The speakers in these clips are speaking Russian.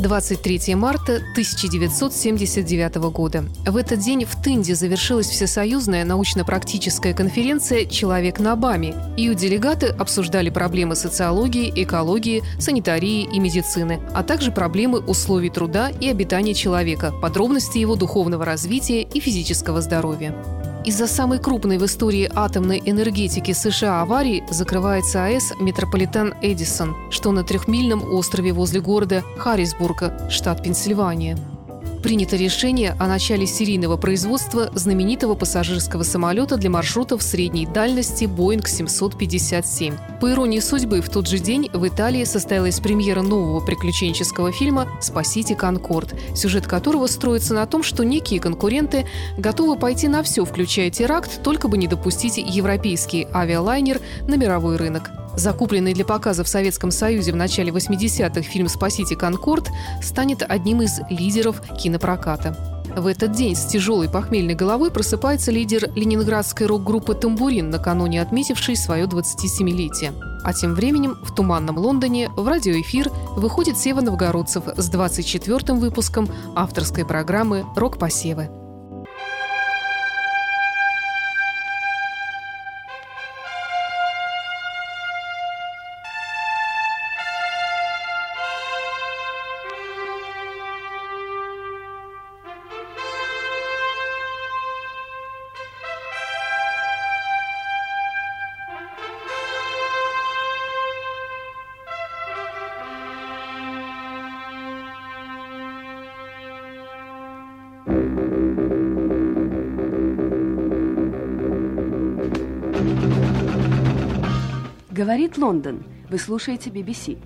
23 марта 1979 года. В этот день в Тынде завершилась всесоюзная научно-практическая конференция «Человек на БАМе». Ее делегаты обсуждали проблемы социологии, экологии, санитарии и медицины, а также проблемы условий труда и обитания человека, подробности его духовного развития и физического здоровья. Из-за самой крупной в истории атомной энергетики США аварии закрывается АЭС «Метрополитен Эдисон», что на трехмильном острове возле города Харрисбурга, штат Пенсильвания принято решение о начале серийного производства знаменитого пассажирского самолета для маршрутов средней дальности Boeing 757. По иронии судьбы, в тот же день в Италии состоялась премьера нового приключенческого фильма «Спасите Конкорд», сюжет которого строится на том, что некие конкуренты готовы пойти на все, включая теракт, только бы не допустить европейский авиалайнер на мировой рынок. Закупленный для показа в Советском Союзе в начале 80-х фильм «Спасите Конкорд» станет одним из лидеров кинопроката. В этот день с тяжелой похмельной головой просыпается лидер ленинградской рок-группы «Тамбурин», накануне отметивший свое 27-летие. А тем временем в туманном Лондоне в радиоэфир выходит Сева Новгородцев с 24-м выпуском авторской программы «Рок-посевы». Говорит Лондон. Вы слушаете BBC.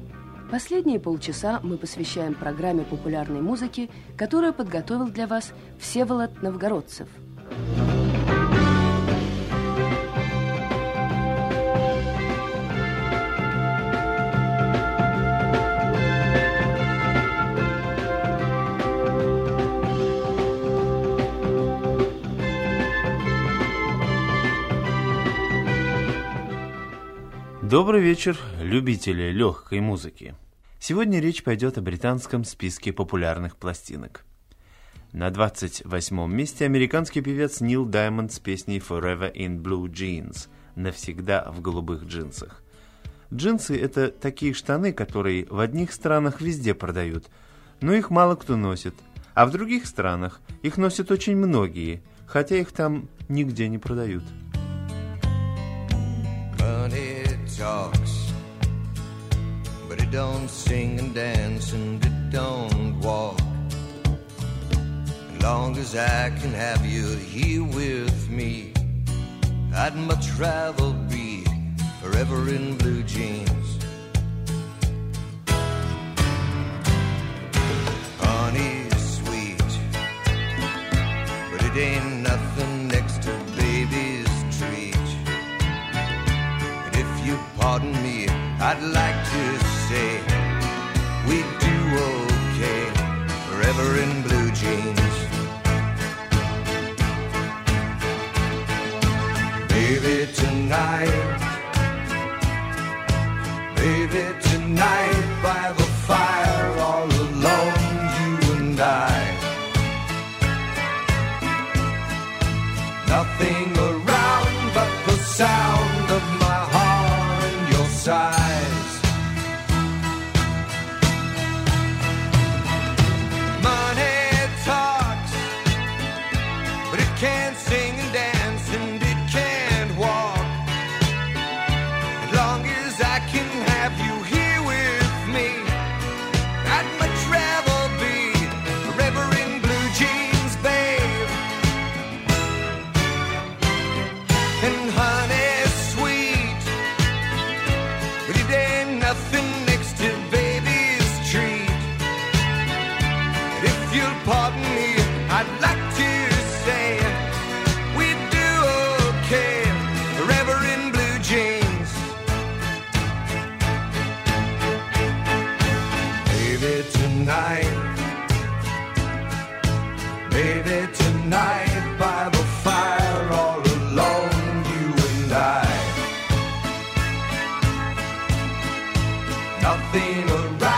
Последние полчаса мы посвящаем программе популярной музыки, которую подготовил для вас Всеволод Новгородцев – Добрый вечер, любители легкой музыки. Сегодня речь пойдет о британском списке популярных пластинок. На 28 месте американский певец Нил Даймонд с песней «Forever in Blue Jeans» «Навсегда в голубых джинсах». Джинсы – это такие штаны, которые в одних странах везде продают, но их мало кто носит, а в других странах их носят очень многие, хотя их там нигде не продают. Talks, but it don't sing and dance and it don't walk. As long as I can have you here with me, I'd much rather be forever in blue jeans. Honey, sweet, but it ain't pardon me, I'd like to nothing around.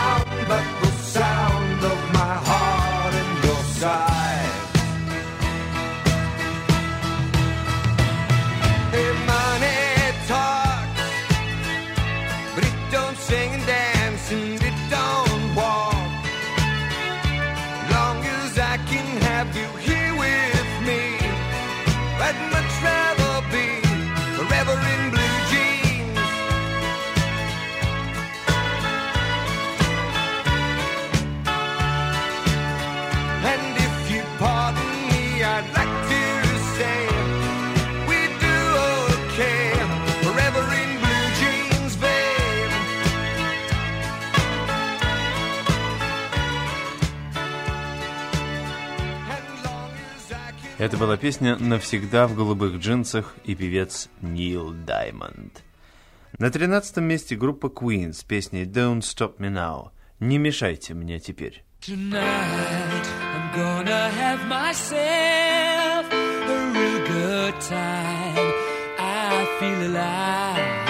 Это была песня «Навсегда в голубых джинсах» и певец Нил Даймонд. На тринадцатом месте группа Queen с песней «Don't Stop Me Now» «Не мешайте мне теперь». Tonight I'm gonna have myself a real good time. I feel alive.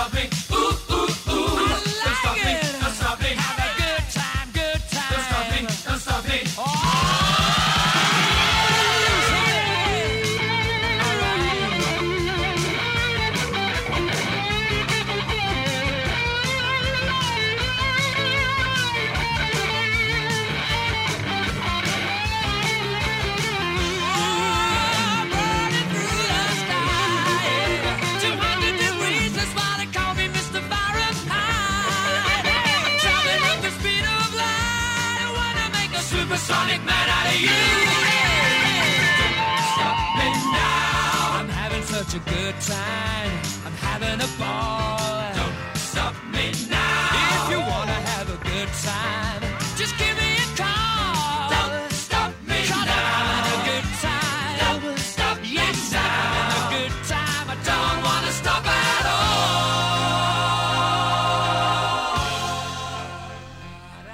of me.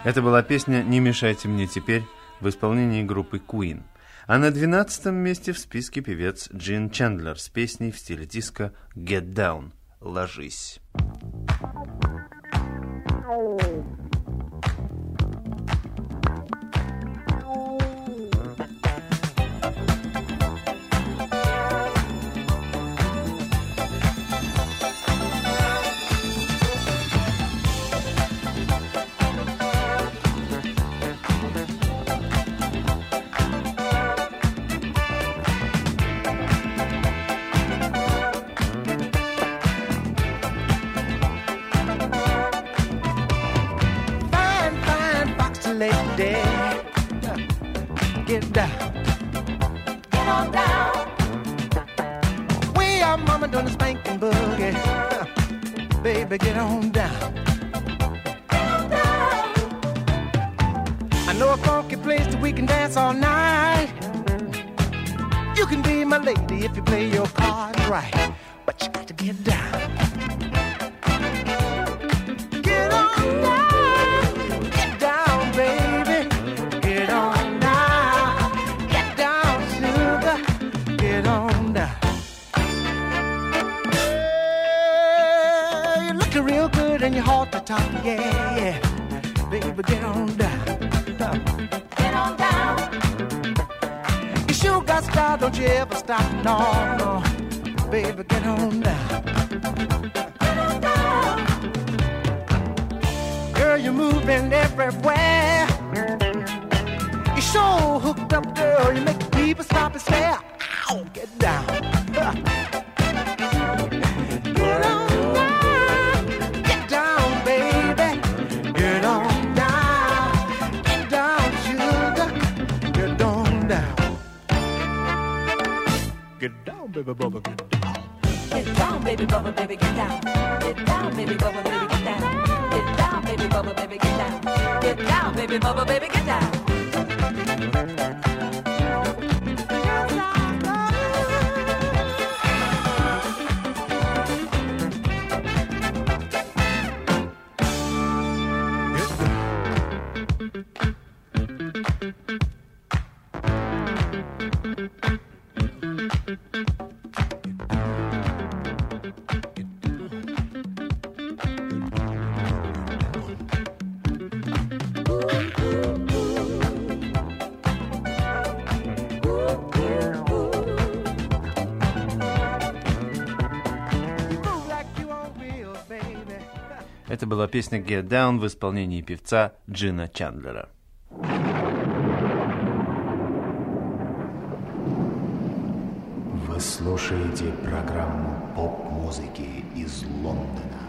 Это была песня «Не мешайте мне теперь» в исполнении группы Queen. А на двенадцатом месте в списке певец Джин Чендлер с песней в стиле диска «Get Down» – «Ложись». Get down. Get on down. We are mama doing the spanking boogie. Baby, get on down. Get on down. I know a funky place that we can dance all night. You can be my lady if you play your cards right. But you got to get down. Get on down. Top. Yeah, yeah. Baby, get on down. Get on down. You sure got style, don't you ever stop. No, no. Baby, get on down. Get on down. Girl, you're moving everywhere. You sure hooked up, girl. You make people stop and stare. Ow, get down. Get baby, bubba, get down. Get down, baby bubba, baby, get down. Get down, baby bubba, baby, get down. Get down, baby bubba, baby, get down. Get down, baby bubba, baby, get down. Это была песня Get Down в исполнении певца Джина Чандлера. Вы слушаете программу поп-музыки из Лондона.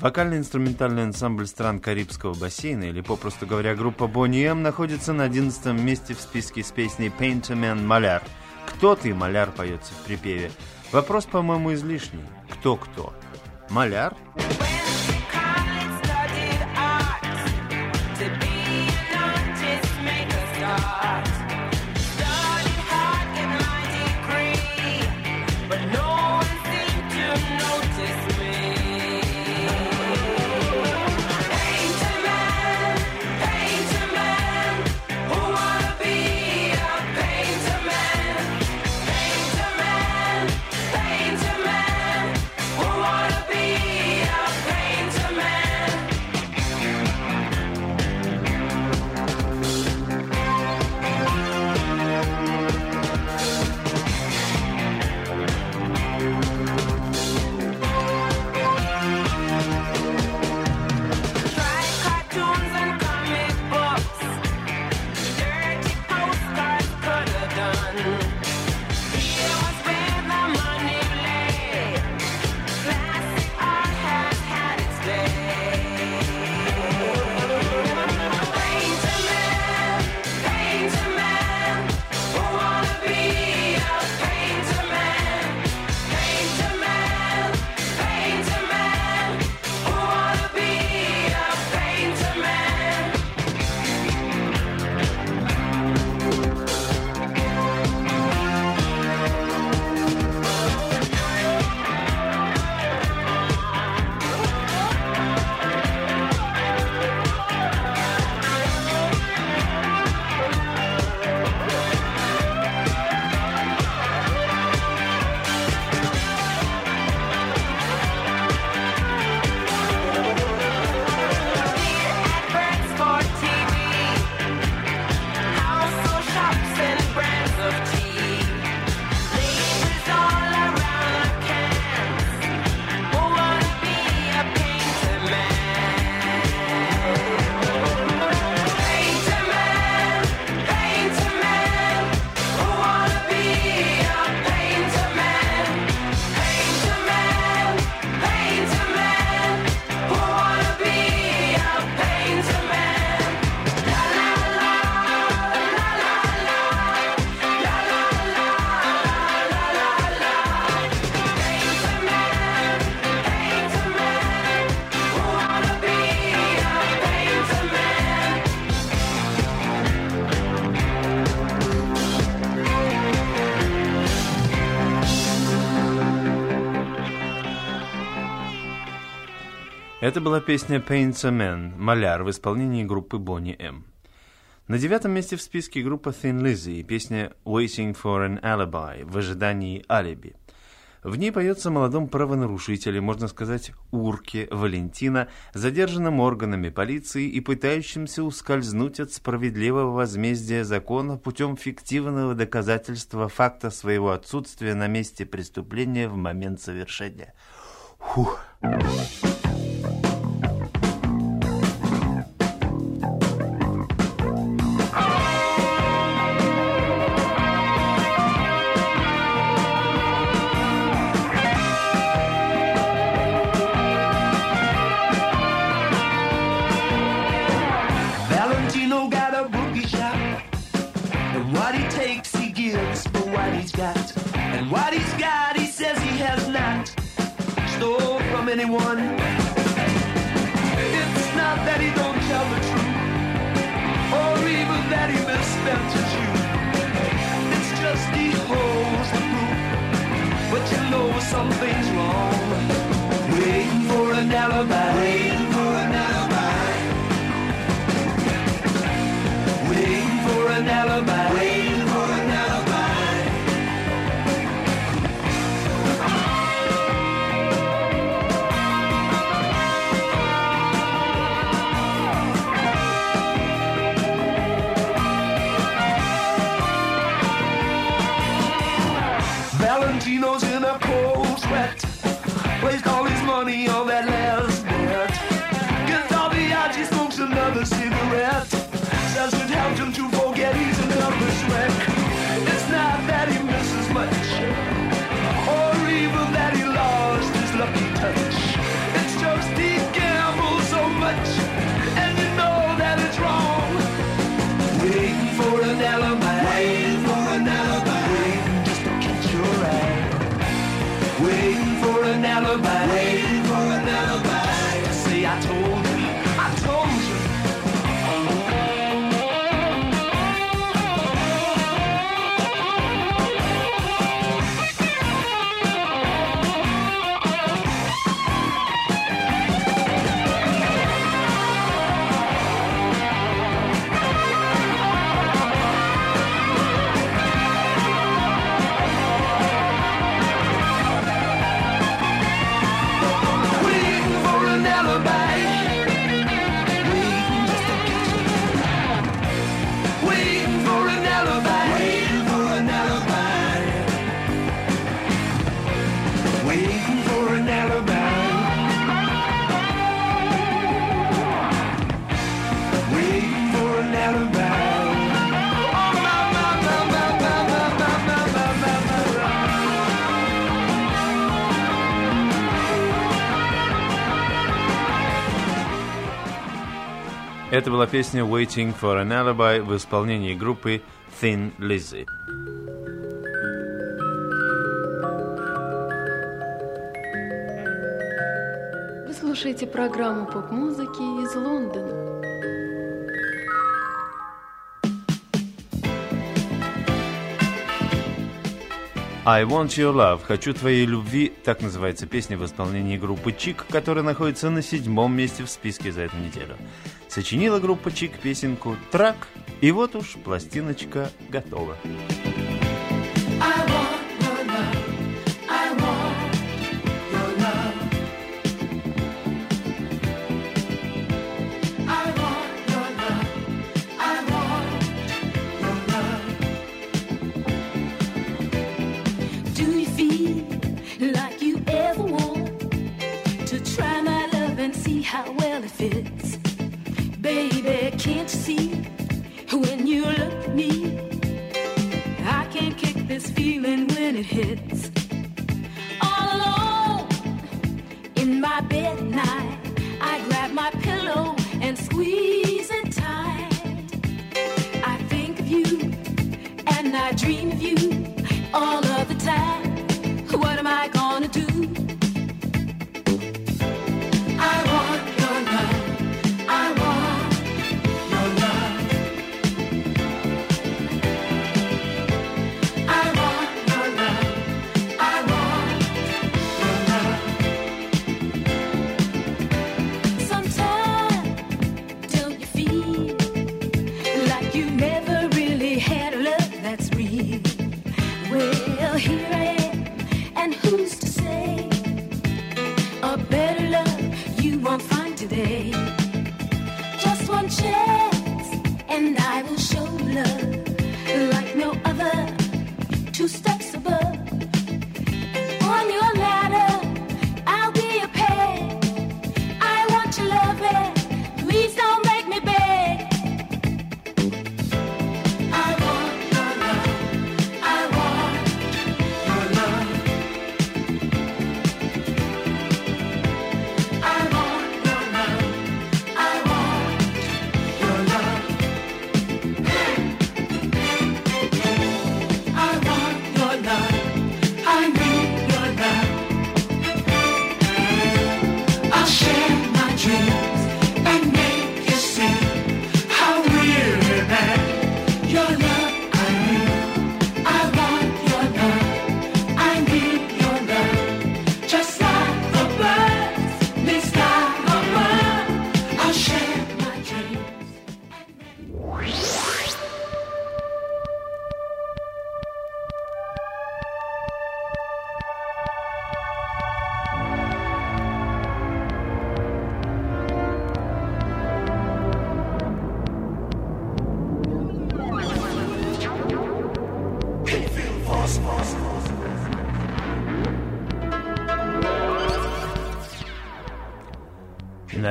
Вокально-инструментальный ансамбль стран Карибского бассейна, или, попросту говоря, группа Boney M, находится на 11 месте в списке с песней Painterman Маляр. «Кто ты, маляр» поется в припеве. Вопрос, по-моему, излишний. Кто-кто? Маляр? На Это была песня «Paints a Man» «Маляр» в исполнении группы Бонни М. На девятом месте в списке группа Thin Lizzy и песня «Waiting for an Alibi» в ожидании алиби. В ней поется молодом правонарушителе, можно сказать, урке Валентина, задержанном органами полиции и пытающимся ускользнуть от справедливого возмездия закона путем фиктивного доказательства факта своего отсутствия на месте преступления в момент совершения. Фух. Это была песня «Waiting for an Alibi» в исполнении группы Thin Lizzy. Вы слушаете программу поп-музыки из Лондона. I Want Your Love, Хочу Твоей Любви, так называется песня в исполнении группы Чик, которая находится на седьмом месте в списке за эту неделю. Сочинила группа Чик песенку «Трак», и вот уж пластиночка готова. Готова.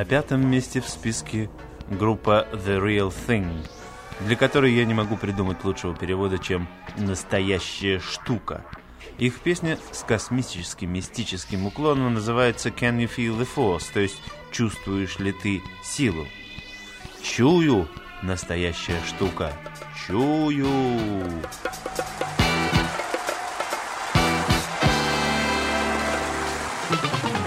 Пятом месте в списке группа The Real Thing, для которой я не могу придумать лучшего перевода, чем «настоящая штука». Их песня с космическим мистическим уклоном называется «Can you feel the force?», то есть «Чувствуешь ли ты силу?» Чую, настоящая штука. Чую. Can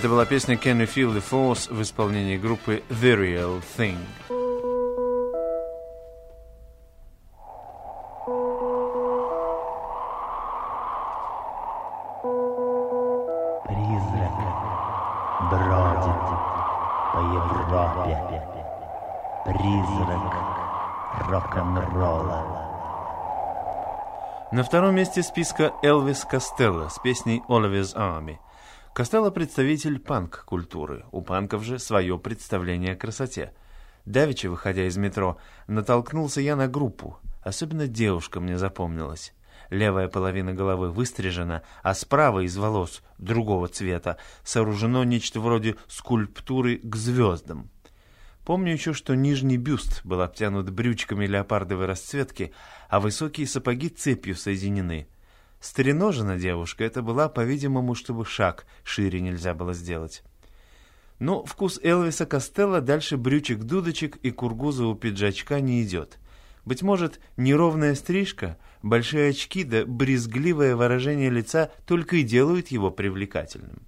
Это была песня Can You Feel the Force в исполнении группы The Real Thing. Призрак бродит по Европе. Призрак рок-н-ролла. На втором месте списка Элвис Костелло с песней Oliver's Army. Костелло – представитель панк-культуры. У панков же свое представление о красоте. Давеча, выходя из метро, натолкнулся я на группу. Особенно девушка мне запомнилась. Левая половина головы выстрижена, а справа из волос другого цвета сооружено нечто вроде скульптуры к звездам. Помню еще, что нижний бюст был обтянут брючками леопардовой расцветки, а высокие сапоги цепью соединены. Стреножена девушка это была, по-видимому, чтобы шаг шире нельзя было сделать. Но вкус Элвиса Костелло дальше брючек-дудочек и кургуза у пиджачка не идет. Быть может, неровная стрижка, большие очки да брезгливое выражение лица только и делают его привлекательным.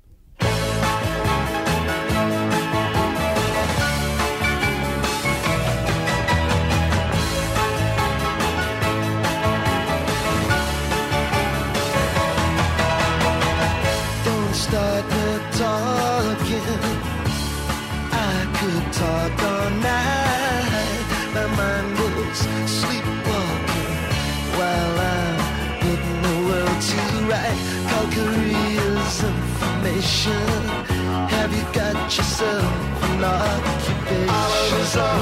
show.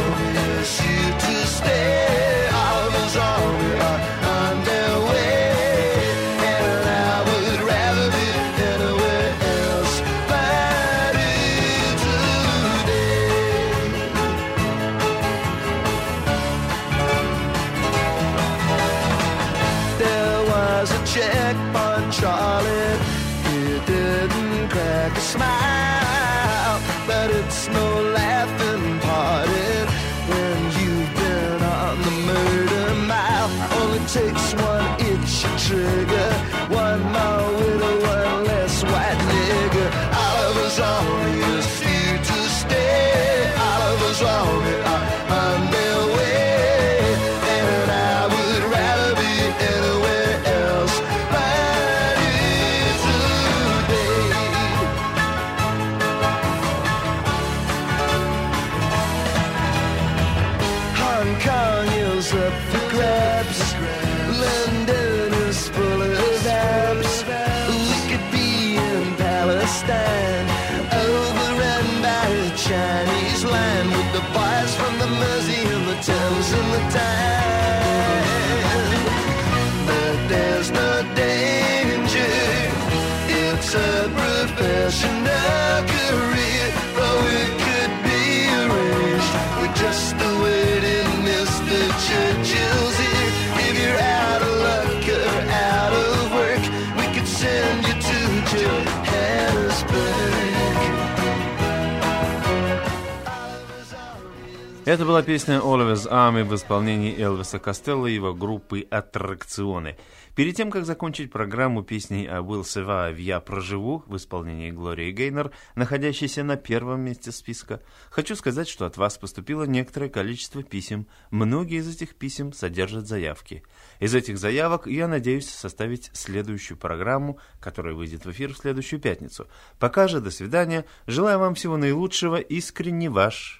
one if she trigger Это была песня «Always Army» в исполнении Элвиса Костелло и его группы «Аттракционы». Перед тем, как закончить программу песней о Will Survive «Я проживу» в исполнении Глории Гейнер, находящейся на первом месте списка, хочу сказать, что от вас поступило некоторое количество писем. Многие из этих писем содержат заявки. Из этих заявок я надеюсь составить следующую программу, которая выйдет в эфир в следующую пятницу. Пока же, до свидания. Желаю вам всего наилучшего. Искренне ваш